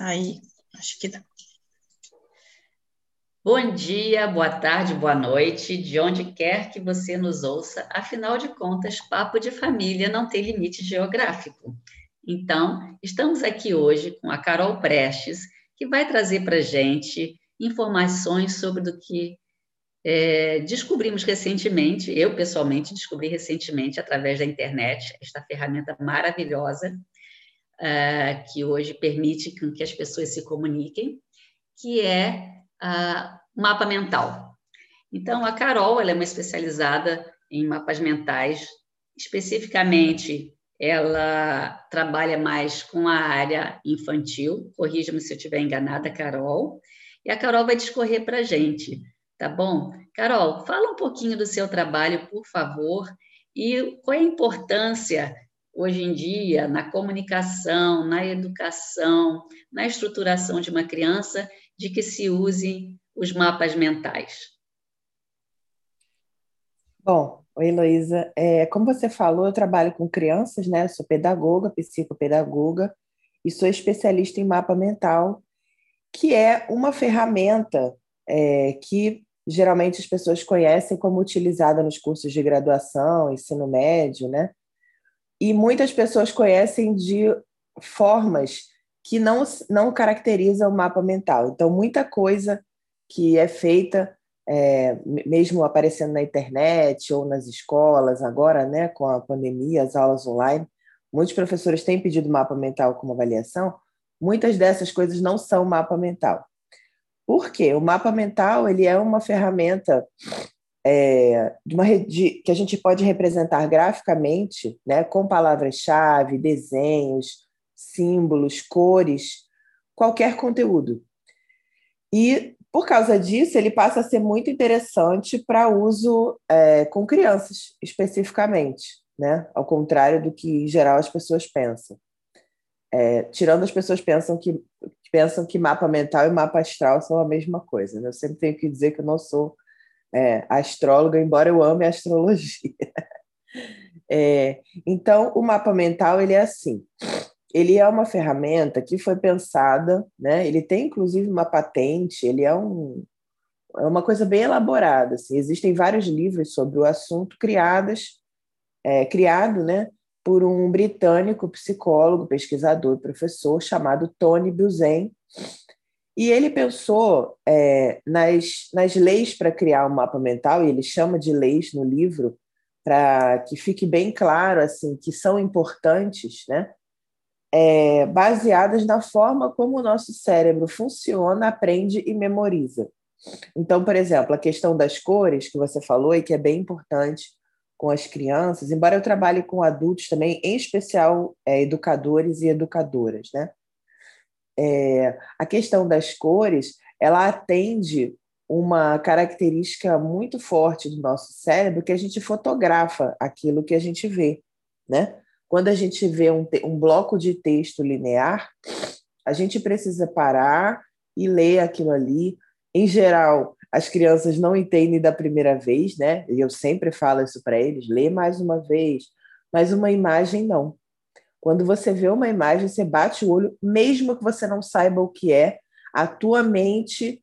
Aí, acho que dá. Bom dia, boa tarde, boa noite, de onde quer que você nos ouça. Afinal de contas, papo de família não tem limite geográfico. Então, estamos aqui hoje com a Carol Prestes, que vai trazer para gente informações sobre o que é, descobrimos recentemente, eu pessoalmente descobri recentemente através da internet, esta ferramenta maravilhosa, uh, que hoje permite que as pessoas se comuniquem, que é uh, mapa mental. Então, a Carol ela é uma especializada em mapas mentais, especificamente ela trabalha mais com a área infantil, corrija-me se eu estiver enganada, Carol, e a Carol vai discorrer para a gente, tá bom? Carol, fala um pouquinho do seu trabalho, por favor, e qual é a importância hoje em dia, na comunicação, na educação, na estruturação de uma criança, de que se use os mapas mentais? Bom, oi Heloísa. É, como você falou, eu trabalho com crianças, né? Sou pedagoga, psicopedagoga e sou especialista em mapa mental, que é uma ferramenta é, que geralmente as pessoas conhecem como utilizada nos cursos de graduação, ensino médio, né? E muitas pessoas conhecem de formas que não, não caracterizam o mapa mental. Então, muita coisa que é feita, é, mesmo aparecendo na internet ou nas escolas, agora, né, com a pandemia, as aulas online, muitos professores têm pedido mapa mental como avaliação. Muitas dessas coisas não são mapa mental. Por quê? O mapa mental ele é uma ferramenta é, de uma de, que a gente pode representar graficamente, né, com palavras-chave, desenhos, símbolos, cores, qualquer conteúdo. E por causa disso, ele passa a ser muito interessante para uso é, com crianças, especificamente, né? ao contrário do que em geral as pessoas pensam. É, tirando as pessoas pensam que pensam que mapa mental e mapa astral são a mesma coisa. Né? Eu sempre tenho que dizer que eu não sou é, astróloga, embora eu ame a astrologia. É, então, o mapa mental ele é assim. Ele é uma ferramenta que foi pensada, né? Ele tem inclusive uma patente. Ele é um é uma coisa bem elaborada. Assim. Existem vários livros sobre o assunto criados, é, criado, né? Por um britânico psicólogo, pesquisador, professor chamado Tony Buzan, e ele pensou é, nas, nas leis para criar um mapa mental, e ele chama de leis no livro, para que fique bem claro assim que são importantes, né? É, baseadas na forma como o nosso cérebro funciona, aprende e memoriza. Então, por exemplo, a questão das cores que você falou e que é bem importante com as crianças, embora eu trabalhe com adultos também, em especial é, educadores e educadoras, né? É, a questão das cores ela atende uma característica muito forte do nosso cérebro que a gente fotografa aquilo que a gente vê, né? Quando a gente vê um, um bloco de texto linear, a gente precisa parar e ler aquilo ali. Em geral, as crianças não entendem da primeira vez, né? E eu sempre falo isso para eles: lê mais uma vez, mas uma imagem não. Quando você vê uma imagem, você bate o olho, mesmo que você não saiba o que é, a tua mente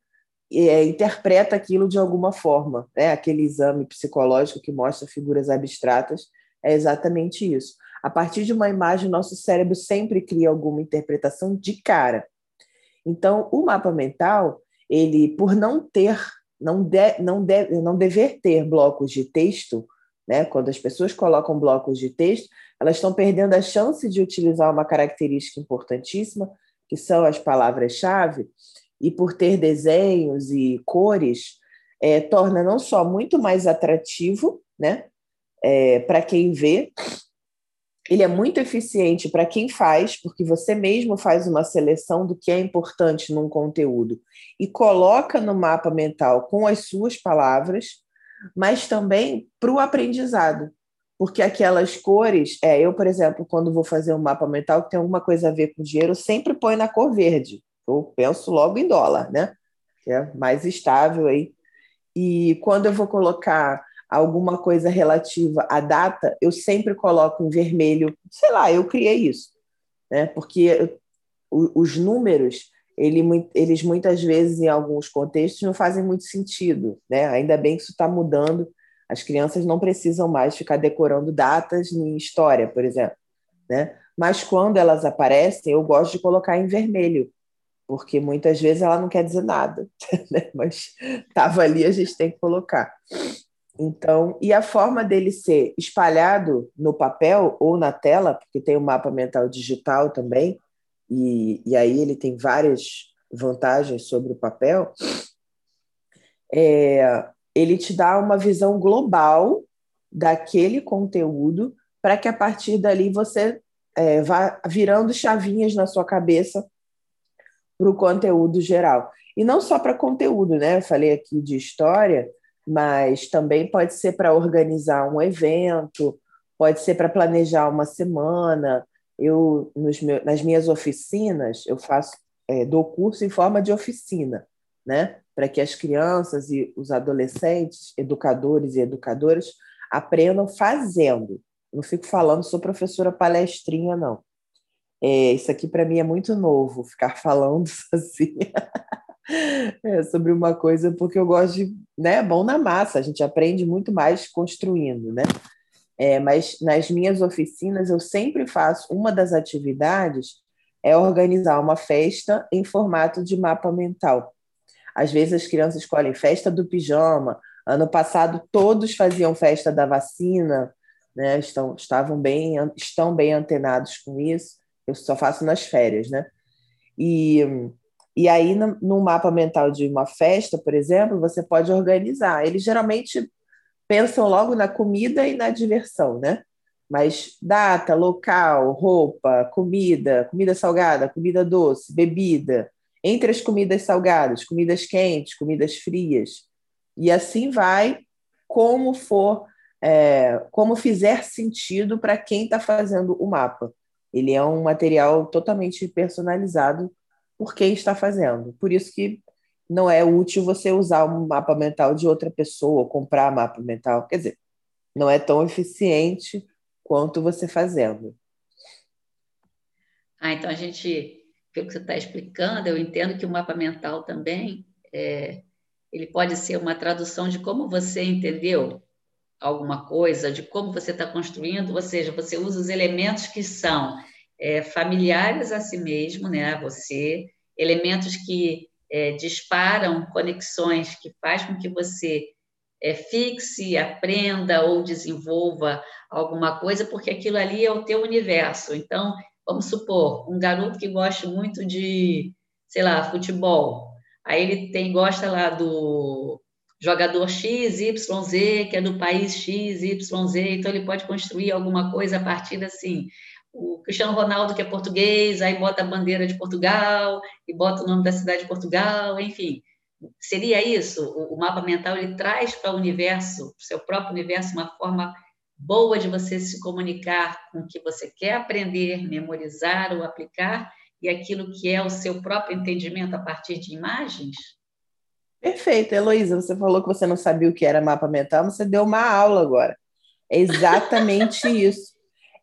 é, interpreta aquilo de alguma forma. Né? Aquele exame psicológico que mostra figuras abstratas é exatamente isso. A partir de uma imagem, nosso cérebro sempre cria alguma interpretação de cara. Então, o mapa mental, ele, por não ter, não, de, não, de, não dever ter blocos de texto, né? quando as pessoas colocam blocos de texto, elas estão perdendo a chance de utilizar uma característica importantíssima, que são as palavras-chave, e por ter desenhos e cores, é, torna não só muito mais atrativo né, é, para quem vê, ele é muito eficiente para quem faz, porque você mesmo faz uma seleção do que é importante num conteúdo e coloca no mapa mental com as suas palavras, mas também para o aprendizado porque aquelas cores, é, eu, por exemplo, quando vou fazer um mapa mental que tem alguma coisa a ver com dinheiro, eu sempre ponho na cor verde. Eu penso logo em dólar, né? Que é mais estável aí. E quando eu vou colocar alguma coisa relativa à data, eu sempre coloco em vermelho. Sei lá, eu criei isso, né? Porque os números, ele, eles muitas vezes, em alguns contextos, não fazem muito sentido. Né? Ainda bem que isso está mudando. As crianças não precisam mais ficar decorando datas em história, por exemplo. Né? Mas quando elas aparecem, eu gosto de colocar em vermelho, porque muitas vezes ela não quer dizer nada, né? mas estava ali, a gente tem que colocar. Então, e a forma dele ser espalhado no papel ou na tela, porque tem o um mapa mental digital também, e, e aí ele tem várias vantagens sobre o papel, é, ele te dá uma visão global daquele conteúdo para que a partir dali você é, vá virando chavinhas na sua cabeça para o conteúdo geral. E não só para conteúdo, né? Eu falei aqui de história, mas também pode ser para organizar um evento, pode ser para planejar uma semana. Eu, nos meus, nas minhas oficinas, eu faço é, dou curso em forma de oficina, né? Para que as crianças e os adolescentes, educadores e educadoras, aprendam fazendo. Não fico falando, sou professora palestrinha, não. É, isso aqui para mim é muito novo, ficar falando sozinha é, sobre uma coisa, porque eu gosto de. Né, bom na massa, a gente aprende muito mais construindo, né? É, mas nas minhas oficinas eu sempre faço uma das atividades é organizar uma festa em formato de mapa mental. Às vezes as crianças escolhem festa do pijama. Ano passado todos faziam festa da vacina, né? Estão, estavam bem, estão bem antenados com isso. Eu só faço nas férias, né? E e aí, no, mapa mental de uma festa, por exemplo, você pode organizar. Eles geralmente pensam logo na comida e na diversão, né? Mas data, local, roupa, comida, comida salgada, comida doce, bebida, entre as comidas salgadas, comidas quentes, comidas frias. E assim vai, como for, é, como fizer sentido para quem está fazendo o mapa. Ele é um material totalmente personalizado por quem está fazendo. Por isso que não é útil você usar um mapa mental de outra pessoa, comprar mapa mental. Quer dizer, não é tão eficiente quanto você fazendo. Ah, então a gente, pelo que você está explicando, eu entendo que o mapa mental também é, ele pode ser uma tradução de como você entendeu alguma coisa, de como você está construindo, ou seja, você usa os elementos que são é, familiares a si mesmo, né, a você, elementos que é, disparam conexões que faz com que você é, fixe, aprenda ou desenvolva alguma coisa, porque aquilo ali é o teu universo. Então, vamos supor, um garoto que gosta muito de, sei lá, futebol, aí ele tem gosta lá do jogador X, Y, Z, que é do país X, Y, Z, então ele pode construir alguma coisa a partir assim, o Cristiano Ronaldo, que é português, aí bota a bandeira de Portugal e bota o nome da cidade de Portugal, enfim. Seria isso? O, mapa mental ele traz para o universo, para o seu próprio universo, uma forma boa de você se comunicar com o que você quer aprender, memorizar ou aplicar e aquilo que é o seu próprio entendimento a partir de imagens? Perfeito, Heloísa. Você falou que você não sabia o que era mapa mental, mas você deu uma aula agora. É exatamente isso.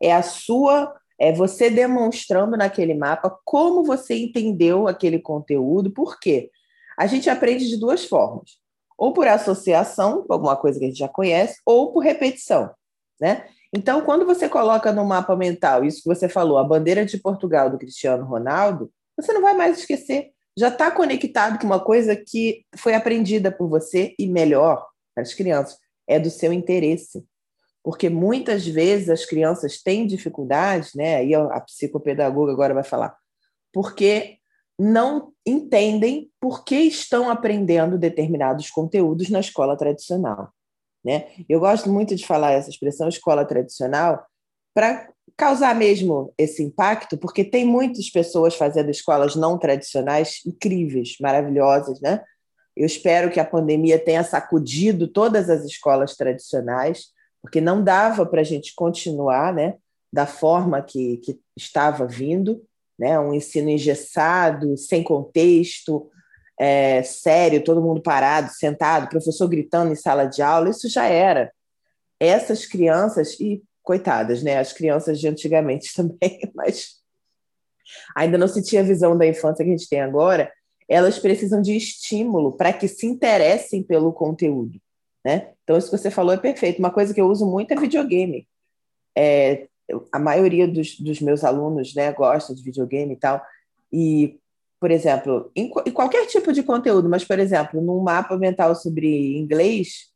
É a sua é você demonstrando naquele mapa como você entendeu aquele conteúdo, por quê? A gente aprende de duas formas: ou por associação, alguma coisa que a gente já conhece, ou por repetição, né? Então, quando você coloca no mapa mental isso que você falou, a bandeira de Portugal do Cristiano Ronaldo, você não vai mais esquecer. Já está conectado com uma coisa que foi aprendida por você e melhor para as crianças, é do seu interesse porque muitas vezes as crianças têm dificuldades, né? Aí a psicopedagoga agora vai falar, porque não entendem por que estão aprendendo determinados conteúdos na escola tradicional, né? Eu gosto muito de falar essa expressão escola tradicional para causar mesmo esse impacto, porque tem muitas pessoas fazendo escolas não tradicionais incríveis, maravilhosas, né? Eu espero que a pandemia tenha sacudido todas as escolas tradicionais porque não dava para a gente continuar né, da forma que, que estava vindo, né, um ensino engessado, sem contexto, é, sério, todo mundo parado, sentado, professor gritando em sala de aula, isso já era. Essas crianças, e coitadas, né, as crianças de antigamente também, mas ainda não se tinha a visão da infância que a gente tem agora, elas precisam de estímulo para que se interessem pelo conteúdo. Né? Então, isso que você falou é perfeito. Uma coisa que eu uso muito é videogame. É, a maioria dos, dos meus alunos né, gosta de videogame e tal. E, por exemplo, em, em, qualquer tipo de conteúdo, mas, por exemplo, num mapa mental sobre inglês,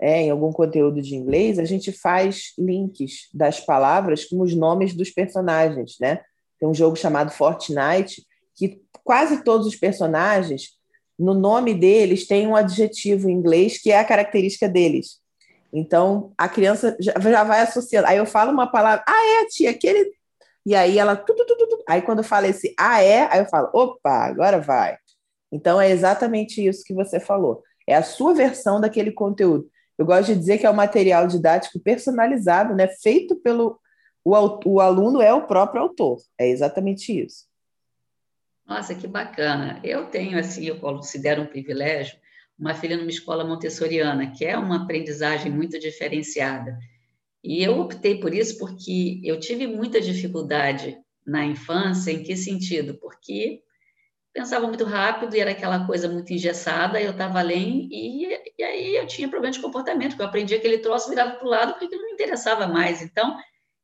é, em algum conteúdo de inglês, a gente faz links das palavras com os nomes dos personagens. Né? Tem um jogo chamado Fortnite, que quase todos os personagens, no nome deles, tem um adjetivo em inglês que é a característica deles. Então, a criança já, já vai associando. Aí eu falo uma palavra, ah, é, tia, aquele. E aí ela. Tu, tu, tu, Aí quando fala esse ah, é, aí eu falo, opa, agora vai. Então é exatamente isso que você falou. É a sua versão daquele conteúdo. Eu gosto de dizer que é um material didático personalizado, né? Feito pelo. O, o aluno é o próprio autor. É exatamente isso. Nossa, que bacana. Eu tenho, assim, eu considero um privilégio uma filha numa escola montessoriana, que é uma aprendizagem muito diferenciada. E eu optei por isso porque eu tive muita dificuldade na infância. Em que sentido? Porque pensava muito rápido e era aquela coisa muito engessada, eu estava além, e, e, aí eu tinha problema de comportamento, porque eu aprendi aquele troço, virava para o lado, porque não me interessava mais. Então,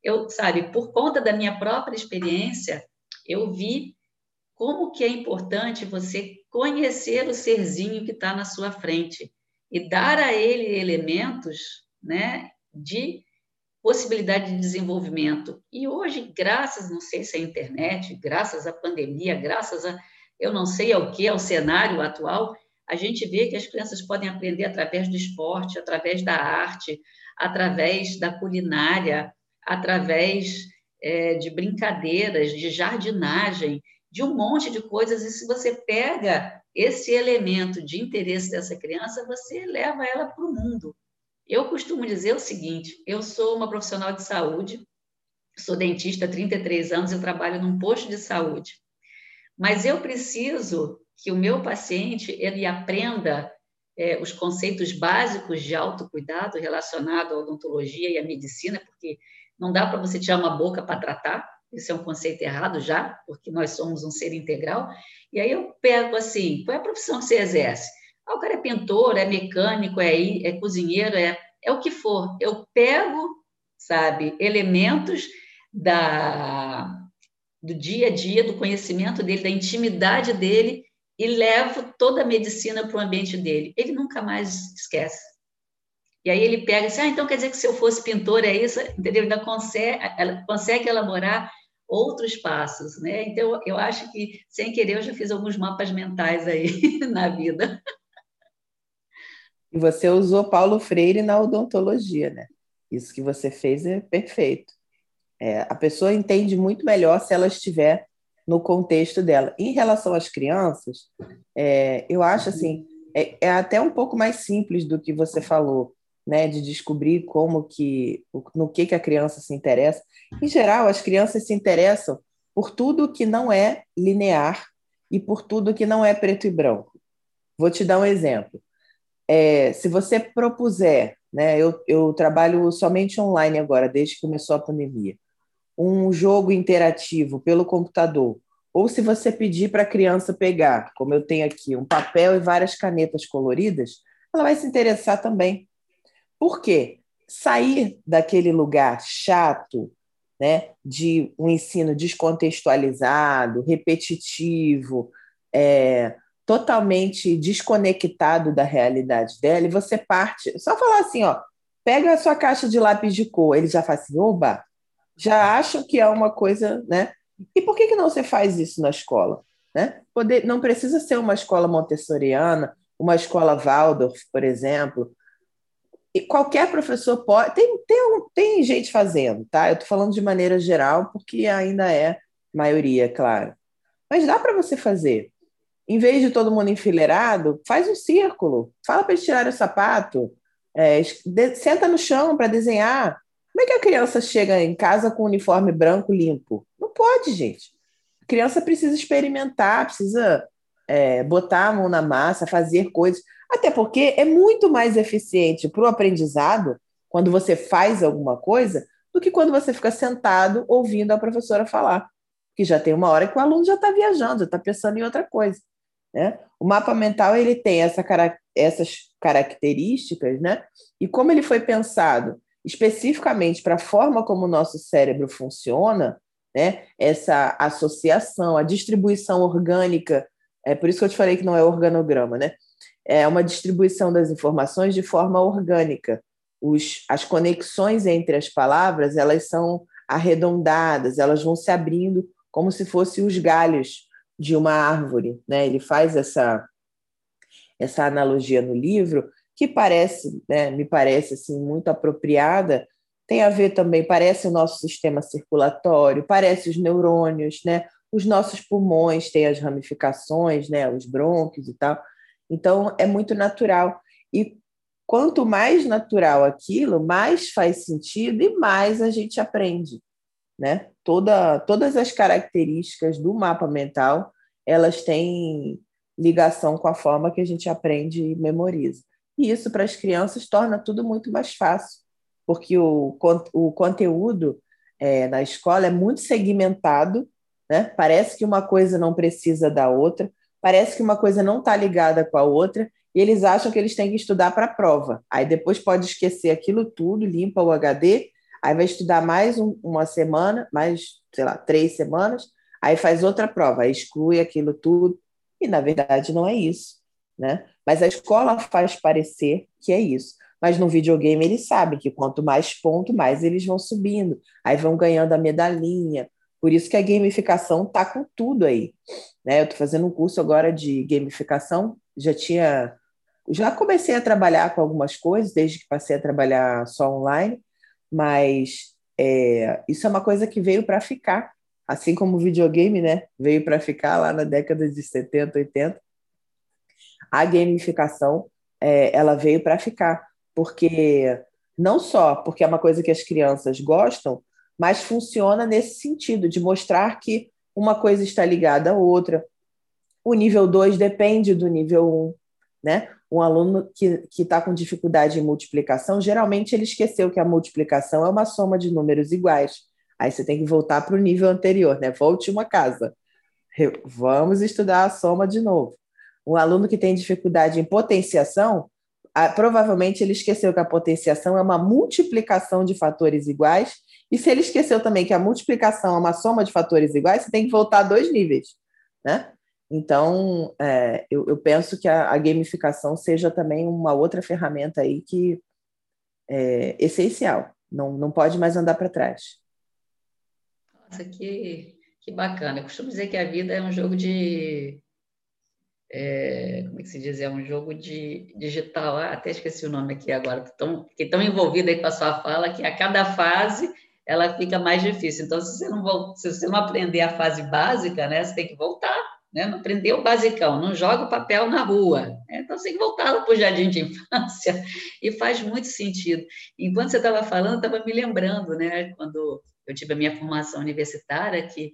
eu, sabe, por conta da minha própria experiência, eu vi como que é importante você conhecer o serzinho que está na sua frente e dar a ele elementos né, de possibilidade de desenvolvimento. E hoje, graças, não sei se é a internet, graças à pandemia, graças a eu não sei ao que, ao cenário atual, a gente vê que as crianças podem aprender através do esporte, através da arte, através da culinária, através é, de brincadeiras, de jardinagem de um monte de coisas, e se você pega esse elemento de interesse dessa criança, você leva ela para o mundo. Eu costumo dizer o seguinte: eu sou uma profissional de saúde, sou dentista há 33 anos, eu trabalho num posto de saúde, mas eu preciso que o meu paciente ele aprenda é, os conceitos básicos de autocuidado relacionado à odontologia e à medicina, porque não dá para você tirar uma boca para tratar, isso é um conceito errado já, porque nós somos um ser integral. E aí eu pego assim, qual é a profissão que você exerce? Ah, o cara é pintor, é mecânico, é, é cozinheiro, é, é o que for. Eu pego, sabe, elementos da, do dia a dia, do conhecimento dele, da intimidade dele e levo toda a medicina para o ambiente dele. Ele nunca mais esquece. E aí ele pega assim, ah, então quer dizer que se eu fosse pintor é isso, entendeu? Ainda consegue, consegue elaborar outros passos, né? Então, eu acho que, sem querer, eu já fiz alguns mapas mentais aí na vida. E você usou Paulo Freire na odontologia, né? Isso que você fez é perfeito. É, a pessoa entende muito melhor se ela estiver no contexto dela. Em relação às crianças, é, eu acho assim, é, é até um pouco mais simples do que você falou né, de descobrir como que no que que a criança se interessa. Em geral, as crianças se interessam por tudo que não é linear e por tudo que não é preto e branco. Vou te dar um exemplo. É, se você propuser, né, eu, eu trabalho somente online agora, desde que começou a pandemia, um jogo interativo pelo computador, ou se você pedir para a criança pegar, como eu tenho aqui, um papel e várias canetas coloridas, ela vai se interessar também por quê? Sair daquele lugar chato, né, de um ensino descontextualizado, repetitivo, é, totalmente desconectado da realidade dela, e você parte, só falar assim, ó, pega a sua caixa de lápis de cor, ele já fala assim, oba, já acham que é uma coisa, né? E por que, que não você faz isso na escola? Né? Poder, não precisa ser uma escola montessoriana, uma escola Waldorf, por exemplo, e qualquer professor pode. Tem, tem, tem gente fazendo, tá? Eu estou falando de maneira geral, porque ainda é maioria, claro. Mas dá para você fazer. Em vez de todo mundo enfileirado, faz um círculo. Fala para eles tirarem o sapato. É, de, senta no chão para desenhar. Como é que a criança chega em casa com um uniforme branco limpo? Não pode, gente. A criança precisa experimentar, precisa é, botar a mão na massa, fazer coisas. Até porque é muito mais eficiente para o aprendizado quando você faz alguma coisa do que quando você fica sentado ouvindo a professora falar. que já tem uma hora que o aluno já está viajando, já está pensando em outra coisa. Né? O mapa mental ele tem essa, essas características, né? e como ele foi pensado especificamente para a forma como o nosso cérebro funciona, né? essa associação, a distribuição orgânica, é por isso que eu te falei que não é organograma, né? é uma distribuição das informações de forma orgânica. Os, as conexões entre as palavras elas são arredondadas, elas vão se abrindo como se fossem os galhos de uma árvore. Né? Ele faz essa, essa analogia no livro, que parece, né, me parece assim, muito apropriada, tem a ver também, parece o nosso sistema circulatório, parece os neurônios, né? os nossos pulmões têm as ramificações, né? os brônquios e tal. Então, é muito natural. E quanto mais natural aquilo, mais faz sentido e mais a gente aprende. Né? Toda, todas as características do mapa mental elas têm ligação com a forma que a gente aprende e memoriza. E isso para as crianças torna tudo muito mais fácil, porque o, o conteúdo é, na escola é muito segmentado, né? parece que uma coisa não precisa da outra, parece que uma coisa não está ligada com a outra, e eles acham que eles têm que estudar para a prova. Aí depois pode esquecer aquilo tudo, limpa o HD, aí vai estudar mais um, uma semana, mais, sei lá, três semanas, aí faz outra prova, exclui aquilo tudo, e na verdade não é isso. Né? Mas a escola faz parecer que é isso. Mas no videogame eles sabem que quanto mais ponto, mais eles vão subindo, aí vão ganhando a medalhinha, por isso que a gamificação está com tudo aí. Né? Eu estou fazendo um curso agora de gamificação, já tinha. Já comecei a trabalhar com algumas coisas, desde que passei a trabalhar só online, mas é, isso é uma coisa que veio para ficar. Assim como o videogame né? veio para ficar lá na década de 70, 80. A gamificação é, ela veio para ficar, porque não só porque é uma coisa que as crianças gostam, mas funciona nesse sentido, de mostrar que uma coisa está ligada à outra. O nível 2 depende do nível 1. Um, né? Um aluno que está com dificuldade em multiplicação, geralmente ele esqueceu que a multiplicação é uma soma de números iguais. Aí você tem que voltar para o nível anterior, né? Volte uma casa. Vamos estudar a soma de novo. Um aluno que tem dificuldade em potenciação, provavelmente ele esqueceu que a potenciação é uma multiplicação de fatores iguais e se ele esqueceu também que a multiplicação é uma soma de fatores iguais, você tem que voltar dois níveis, né? Então, é, eu, eu, penso que a, a, gamificação seja também uma outra ferramenta aí que é essencial, não, não pode mais andar para trás. Nossa, que, que bacana. Eu costumo dizer que a vida é um jogo de. É, como é que se diz? É um jogo de digital. Ah, até esqueci o nome aqui agora, tão, que tão envolvido aí com a sua fala, que a cada fase ela fica mais difícil. Então, se você não, se você não aprender a fase básica, né, você tem que voltar, né? Não aprender o basicão, não joga o papel na rua. Né? Então, tem que voltar para o jardim de infância e faz muito sentido. Enquanto você estava falando, estava me lembrando, né, quando eu tive a minha formação universitária, que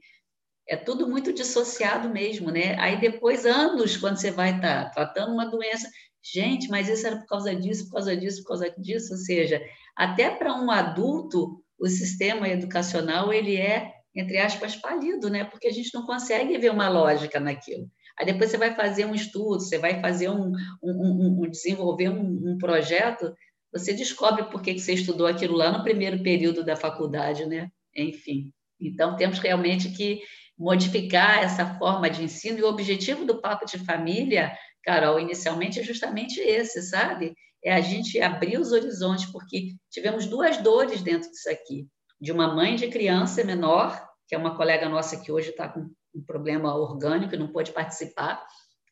é tudo muito dissociado mesmo, né? Aí depois, anos, quando você vai estar tá tratando uma doença, gente, mas isso era por causa disso, por causa disso, por causa disso, ou seja, até para um adulto o sistema educacional ele é entre aspas falido, né? Porque a gente não consegue ver uma lógica naquilo. Aí depois você vai fazer um estudo, você vai fazer um, um, um desenvolver um, um, projeto, você descobre por que, que você estudou aquilo lá no primeiro período da faculdade, né? Enfim. Então temos realmente que modificar essa forma de ensino e o objetivo do papo de família, Carol, inicialmente é justamente esse, sabe? é a gente abrir os horizontes, porque tivemos duas dores dentro disso aqui. De uma mãe de criança menor, que é uma colega nossa que hoje está com um problema orgânico e não pôde participar,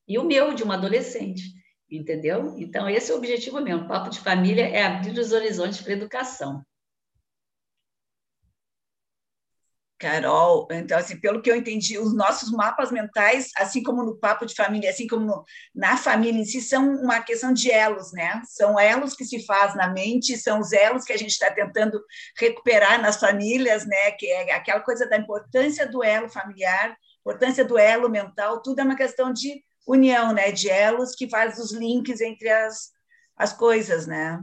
e o meu, de uma adolescente, entendeu? Então, esse é o objetivo mesmo. O Papo de Família é abrir os horizontes para a educação. Carol, então, assim, pelo que eu entendi, os nossos mapas mentais, assim como no papo de família, assim como no, na família em si, são uma questão de elos, né? São elos que se faz na mente, são os elos que a gente está tentando recuperar nas famílias, né? Que é aquela coisa da importância do elo familiar, importância do elo mental, tudo é uma questão de união, né? De elos que faz os links entre as, as coisas, né?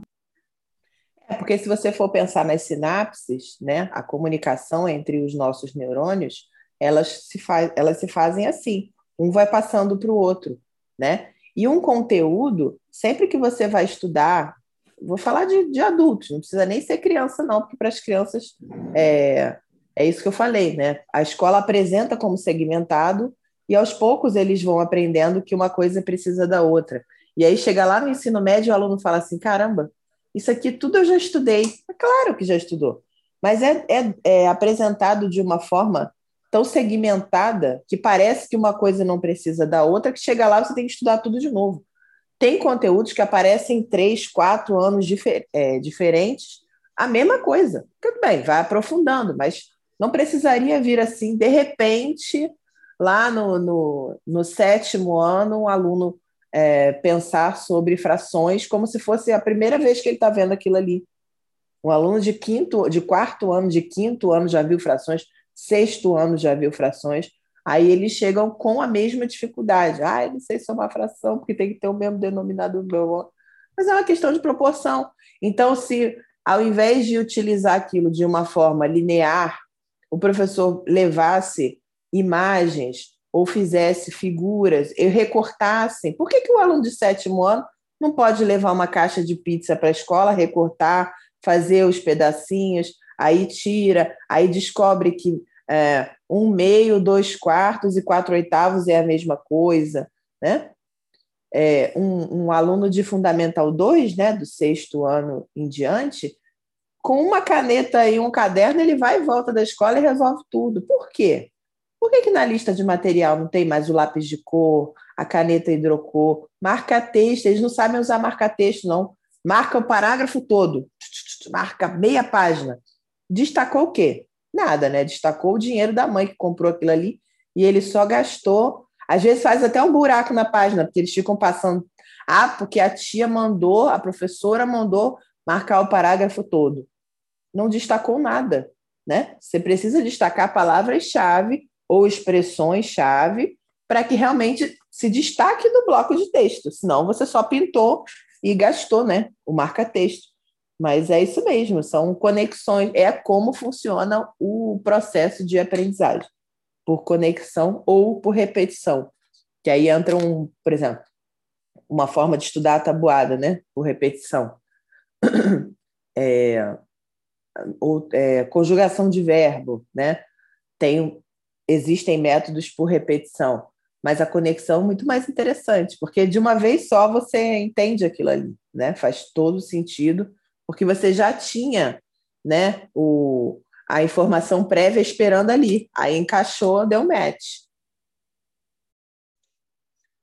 É porque se você for pensar nas sinapses, né, a comunicação entre os nossos neurônios elas se, faz, elas se fazem assim. Um vai passando para o outro, né? E um conteúdo, sempre que você vai estudar, vou falar de, de adultos, não precisa nem ser criança, não, porque para as crianças é, é isso que eu falei, né? A escola apresenta como segmentado e aos poucos eles vão aprendendo que uma coisa precisa da outra. E aí chega lá no ensino médio, o aluno fala assim: caramba, isso aqui tudo eu já estudei. É claro que já estudou, mas é, é, é apresentado de uma forma tão segmentada que parece que uma coisa não precisa da outra, que chega lá você tem que estudar tudo de novo. Tem conteúdos que aparecem em três, quatro anos difer é, diferentes, a mesma coisa. Tudo bem, vai aprofundando, mas não precisaria vir assim, de repente, lá no, no, no sétimo ano, um aluno é, pensar sobre frações como se fosse a primeira vez que ele está vendo aquilo ali. Um aluno de quinto, de quarto ano, de quinto ano já viu frações, sexto ano já viu frações, aí eles chegam com a mesma dificuldade. Ah, eu não sei somar fração, porque tem que ter o mesmo denominador. Mas é uma questão de proporção. Então, se ao invés de utilizar aquilo de uma forma linear, o professor levasse imagens ou fizesse figuras, e recortasse, por que, que o aluno de sétimo ano não pode levar uma caixa de pizza para a escola, recortar, fazer os pedacinhos, aí tira, aí descobre que é, um meio, dois quartos e quatro oitavos é a mesma coisa, né? É, um, um, aluno de Fundamental 2, né, do sexto ano em diante, com uma caneta e um caderno, ele vai e volta da escola e resolve tudo. Por quê? Por que, que na lista de material não tem mais o lápis de cor, a caneta hidrocor, marca-texto? Eles não sabem usar marca-texto, não. Marca o parágrafo todo, marca meia página. Destacou o quê? Nada, né? Destacou o dinheiro da mãe que comprou aquilo ali e ele só gastou. Às vezes faz até um buraco na página, porque eles ficam passando. Ah, porque a tia mandou, a professora mandou marcar o parágrafo todo. Não destacou nada, né? Você precisa destacar palavras-chave ou expressões-chave para que realmente se destaque no bloco de texto. Senão você só pintou e gastou, né? O marca-texto. Mas é isso mesmo, são conexões, é como funciona o processo de aprendizagem, por conexão ou por repetição. Que aí entra um, por exemplo, uma forma de estudar a tabuada, né? Por repetição. É, ou, é, conjugação de verbo, né? Tem, existem métodos por repetição, mas a conexão é muito mais interessante, porque de uma vez só você entende aquilo ali, né? Faz todo sentido porque você já tinha né, o, a informação prévia esperando ali. Aí encaixou, deu match.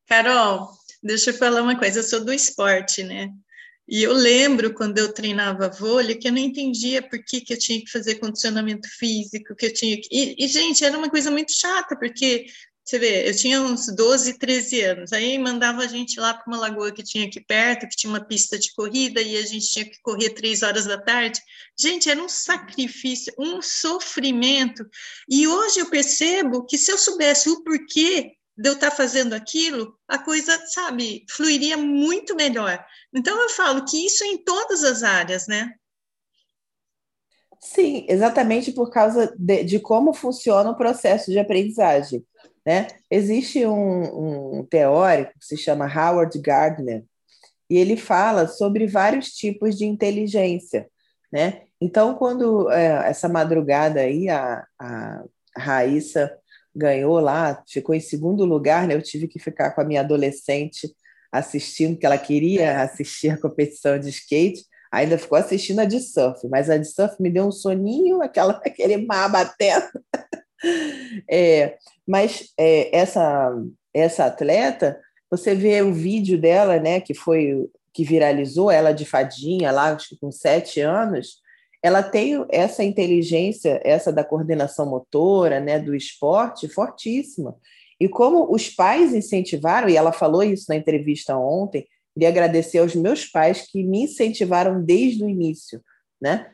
Carol, deixa eu falar uma coisa, eu sou do esporte, né? E eu lembro quando eu treinava vôlei que eu não entendia por que, que eu tinha que fazer condicionamento físico, que eu tinha que. E, e, gente, era uma coisa muito chata, porque você vê, eu tinha uns 12, 13 anos, aí mandava a gente lá para uma lagoa que tinha aqui perto, que tinha uma pista de corrida, e a gente tinha que correr três horas da tarde. Gente, era um sacrifício, um sofrimento. E hoje eu percebo que se eu soubesse o porquê de eu estar fazendo aquilo, a coisa, sabe, fluiria muito melhor. Então eu falo que isso é em todas as áreas, né? Sim, exatamente por causa de, de como funciona o processo de aprendizagem. Né? Existe um, um teórico que se chama Howard Gardner, e ele fala sobre vários tipos de inteligência. Né? Então, quando é, essa madrugada aí a, a Raíssa ganhou lá, ficou em segundo lugar, né? eu tive que ficar com a minha adolescente assistindo, que ela queria assistir a competição de skate, ainda ficou assistindo a de surf, mas a de surf me deu um soninho, aquela, aquele mar batendo. É, mas é, essa, essa atleta, você vê o vídeo dela, né, que foi que viralizou, ela de fadinha lá, acho que com sete anos, ela tem essa inteligência, essa da coordenação motora, né, do esporte, fortíssima. E como os pais incentivaram, e ela falou isso na entrevista ontem, queria agradecer aos meus pais que me incentivaram desde o início, né?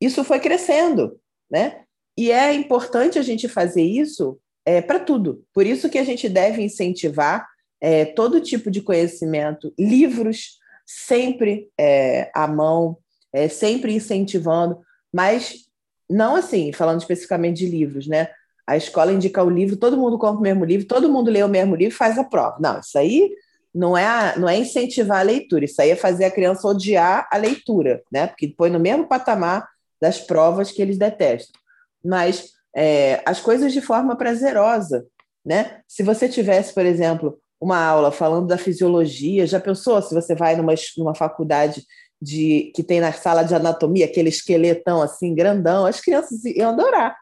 Isso foi crescendo, né? E é importante a gente fazer isso é, para tudo. Por isso que a gente deve incentivar é, todo tipo de conhecimento, livros sempre é, à mão, é, sempre incentivando, mas não assim, falando especificamente de livros, né? a escola indica o livro, todo mundo compra o mesmo livro, todo mundo lê o mesmo livro e faz a prova. Não, isso aí não é, não é incentivar a leitura, isso aí é fazer a criança odiar a leitura, né? Porque põe no mesmo patamar das provas que eles detestam. Mas é, as coisas de forma prazerosa, né? Se você tivesse, por exemplo, uma aula falando da fisiologia, já pensou se você vai numa, numa faculdade de que tem na sala de anatomia aquele esqueletão assim grandão, as crianças iam adorar,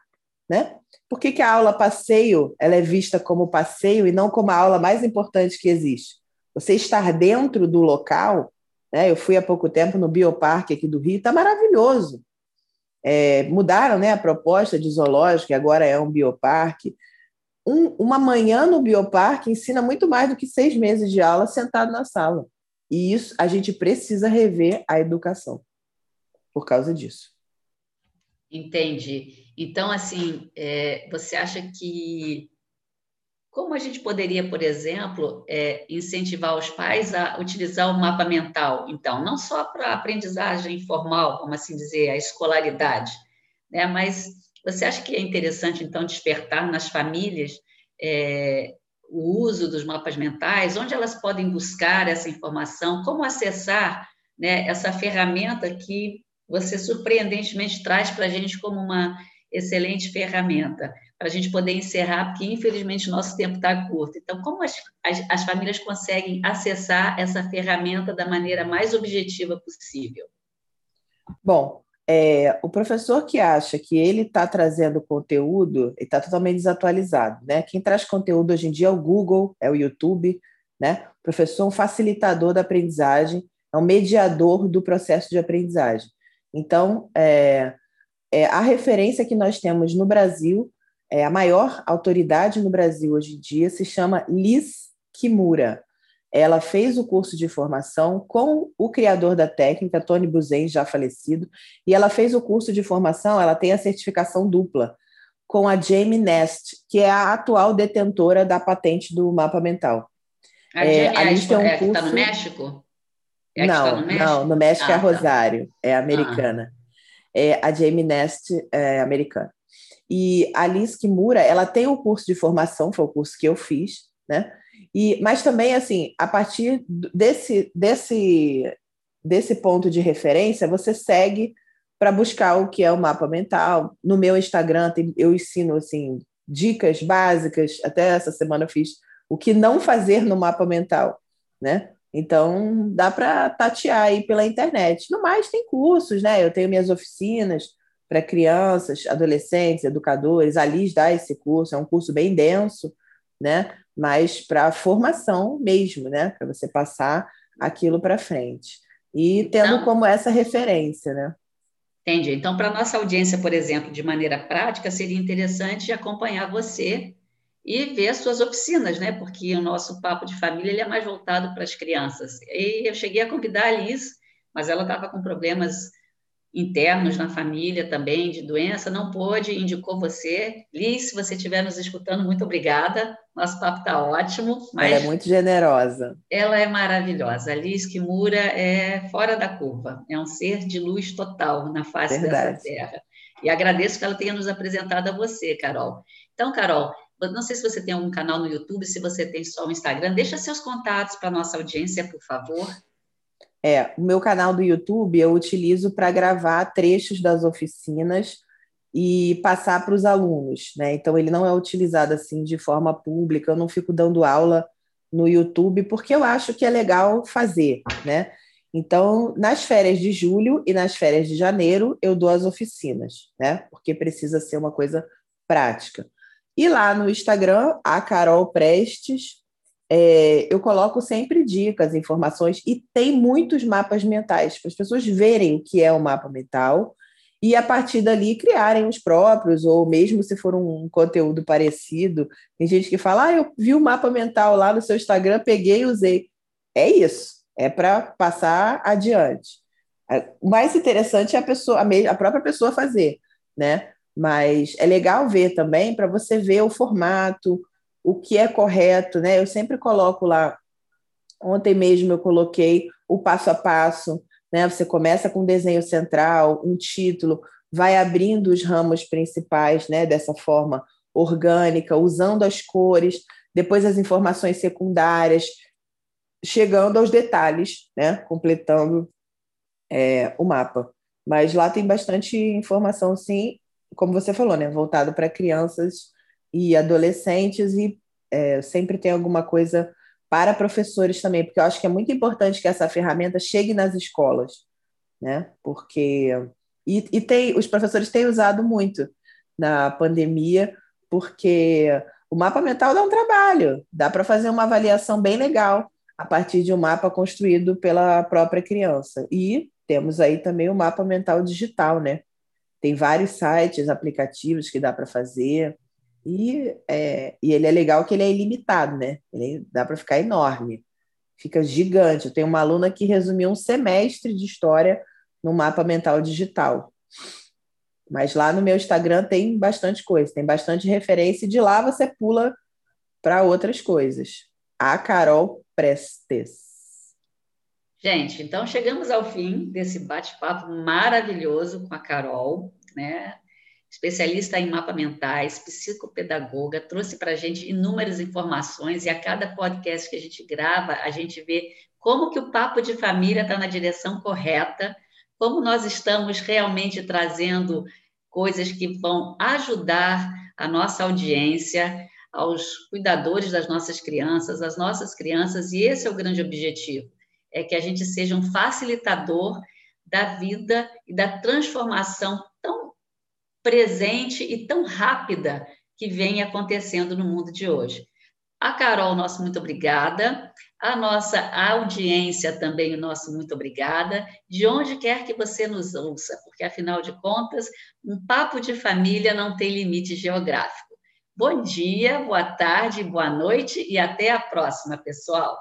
né? Por que, que a aula passeio ela é vista como passeio e não como a aula mais importante que existe? Você estar dentro do local, né? Eu fui há pouco tempo no Bioparque aqui do Rio, está maravilhoso. É, mudaram né, a proposta de zoológico, agora é um bioparque. Um, uma manhã no bioparque ensina muito mais do que seis meses de aula sentado na sala. E isso a gente precisa rever a educação por causa disso. Entendi. Então, assim, é, você acha que como a gente poderia, por exemplo, é, incentivar os pais a utilizar o mapa mental? Então, não só para a aprendizagem formal, como assim dizer, a escolaridade, né? mas você acha que é interessante, então, despertar nas famílias é, o uso dos mapas mentais? Onde elas podem buscar essa informação? Como acessar né, essa ferramenta que você surpreendentemente traz para a gente como uma excelente ferramenta? para a gente poder encerrar, porque infelizmente nosso tempo está curto. Então, como as, as, as, famílias conseguem acessar essa ferramenta da maneira mais objetiva possível? Bom, é, o professor que acha que ele está trazendo conteúdo, está totalmente desatualizado. Né? Quem traz conteúdo hoje em dia é o Google, é o YouTube. Né? O professor é um facilitador da aprendizagem, é um mediador do processo de aprendizagem. Então, é, é, a referência que nós temos no Brasil é, a maior autoridade no Brasil hoje em dia se chama Liz Kimura. Ela fez o curso de formação com o criador da técnica, Tony Buzan, já falecido, e ela fez o curso de formação, ela tem a certificação dupla com a Jamie Nest, que é a atual detentora da patente do mapa mental. A é, Jamie é, Nest um é curso... que está no México? É não, tá no México? não, no México ah, é a ah, tá. Rosário, tá. é americana. Ah. É, a Jamie Nest é americana. E a Liz Kimura, ela tem o um curso de formação, foi o curso que eu fiz, né? E, mas também, assim, a partir desse, desse, desse ponto de referência, você segue para buscar o que é o mapa mental. No meu Instagram, tem, eu ensino, assim, dicas básicas. Até essa semana eu fiz o que não fazer no mapa mental, né? Então, dá para tatear aí pela internet. No mais, tem cursos, né? Eu tenho minhas oficinas, para crianças, adolescentes, educadores. A Liz dá esse curso, é um curso bem denso, né? Mas para formação mesmo, né? para você passar aquilo para frente. E tendo então, como essa referência. Né? Entendi. Então, para a nossa audiência, por exemplo, de maneira prática, seria interessante acompanhar você e ver as suas oficinas, né? Porque o nosso papo de família ele é mais voltado para as crianças. E eu cheguei a convidar a Liz, mas ela estava com problemas internos na família também de doença, não pôde, indicou você. Liz, se você estiver nos escutando, muito obrigada. Nosso papo está ótimo. ela é muito generosa. Ela é maravilhosa. A Liz Kimura é fora da curva, é um ser de luz total na face Verdade. dessa terra. E agradeço que ela tenha nos apresentado a você, Carol. Então, Carol, não sei se você tem algum canal no YouTube, se você tem só o Instagram, deixa seus contatos para a nossa audiência, por favor. É, o meu canal do YouTube eu utilizo para gravar trechos das oficinas e passar para os alunos, né? Então ele não é utilizado assim de forma pública, eu não fico dando aula no YouTube porque eu acho que é legal fazer, né? Então, nas férias de julho e nas férias de janeiro, eu dou as oficinas, né? Porque precisa ser uma coisa prática. E lá no Instagram, a Carol Prestes, é, eu coloco sempre dicas, informações, e tem muitos mapas mentais, para as pessoas verem o que é o um mapa mental e, a partir dali, criarem os próprios, ou mesmo se for um conteúdo parecido. Tem gente que fala, ah, eu vi o mapa mental lá no seu Instagram, peguei e usei. É isso, é para passar adiante. O mais interessante é a pessoa, a própria pessoa fazer, né? Mas é legal ver também para você ver o formato, o que é correto, né? Eu sempre coloco lá. Ontem mesmo eu coloquei o passo a passo, né? Você começa com um desenho central, um título, vai abrindo os ramos principais, né? Dessa forma orgânica, usando as cores, depois as informações secundárias, chegando aos detalhes, né? completando é, o mapa. Mas lá tem bastante informação, sim, como você falou, né? voltado para crianças e adolescentes, e é, sempre tem alguma coisa para professores também, porque eu acho que é muito importante que essa ferramenta chegue nas escolas, né? Porque e, e tem os professores têm usado muito na pandemia, porque o mapa mental dá um trabalho, dá para fazer uma avaliação bem legal a partir de um mapa construído pela própria criança. E temos aí também o mapa mental digital, né? Tem vários sites, aplicativos que dá para fazer. E, é, e ele é legal que ele é ilimitado, né? Ele dá para ficar enorme, fica gigante. Eu tenho uma aluna que resumiu um semestre de história no mapa mental digital. Mas lá no meu Instagram tem bastante coisa, tem bastante referência, e de lá você pula para outras coisas. A Carol Prestes. Gente, então chegamos ao fim desse bate-papo maravilhoso com a Carol, né? Especialista em mapa mentais, psicopedagoga, trouxe para a gente inúmeras informações e a cada podcast que a gente grava, a gente vê como que o papo de família está na direção correta, como nós estamos realmente trazendo coisas que vão ajudar a nossa audiência, aos cuidadores das nossas crianças, as nossas crianças, e esse é o grande objetivo, é que a gente seja um facilitador da vida e da transformação presente e tão rápida que vem acontecendo no mundo de hoje. A Carol, nosso muito obrigada. A nossa audiência também, nosso muito obrigada. De onde quer que você nos ouça, porque afinal de contas, um papo de família não tem limite geográfico. Bom dia, boa tarde, boa noite e até a próxima, pessoal.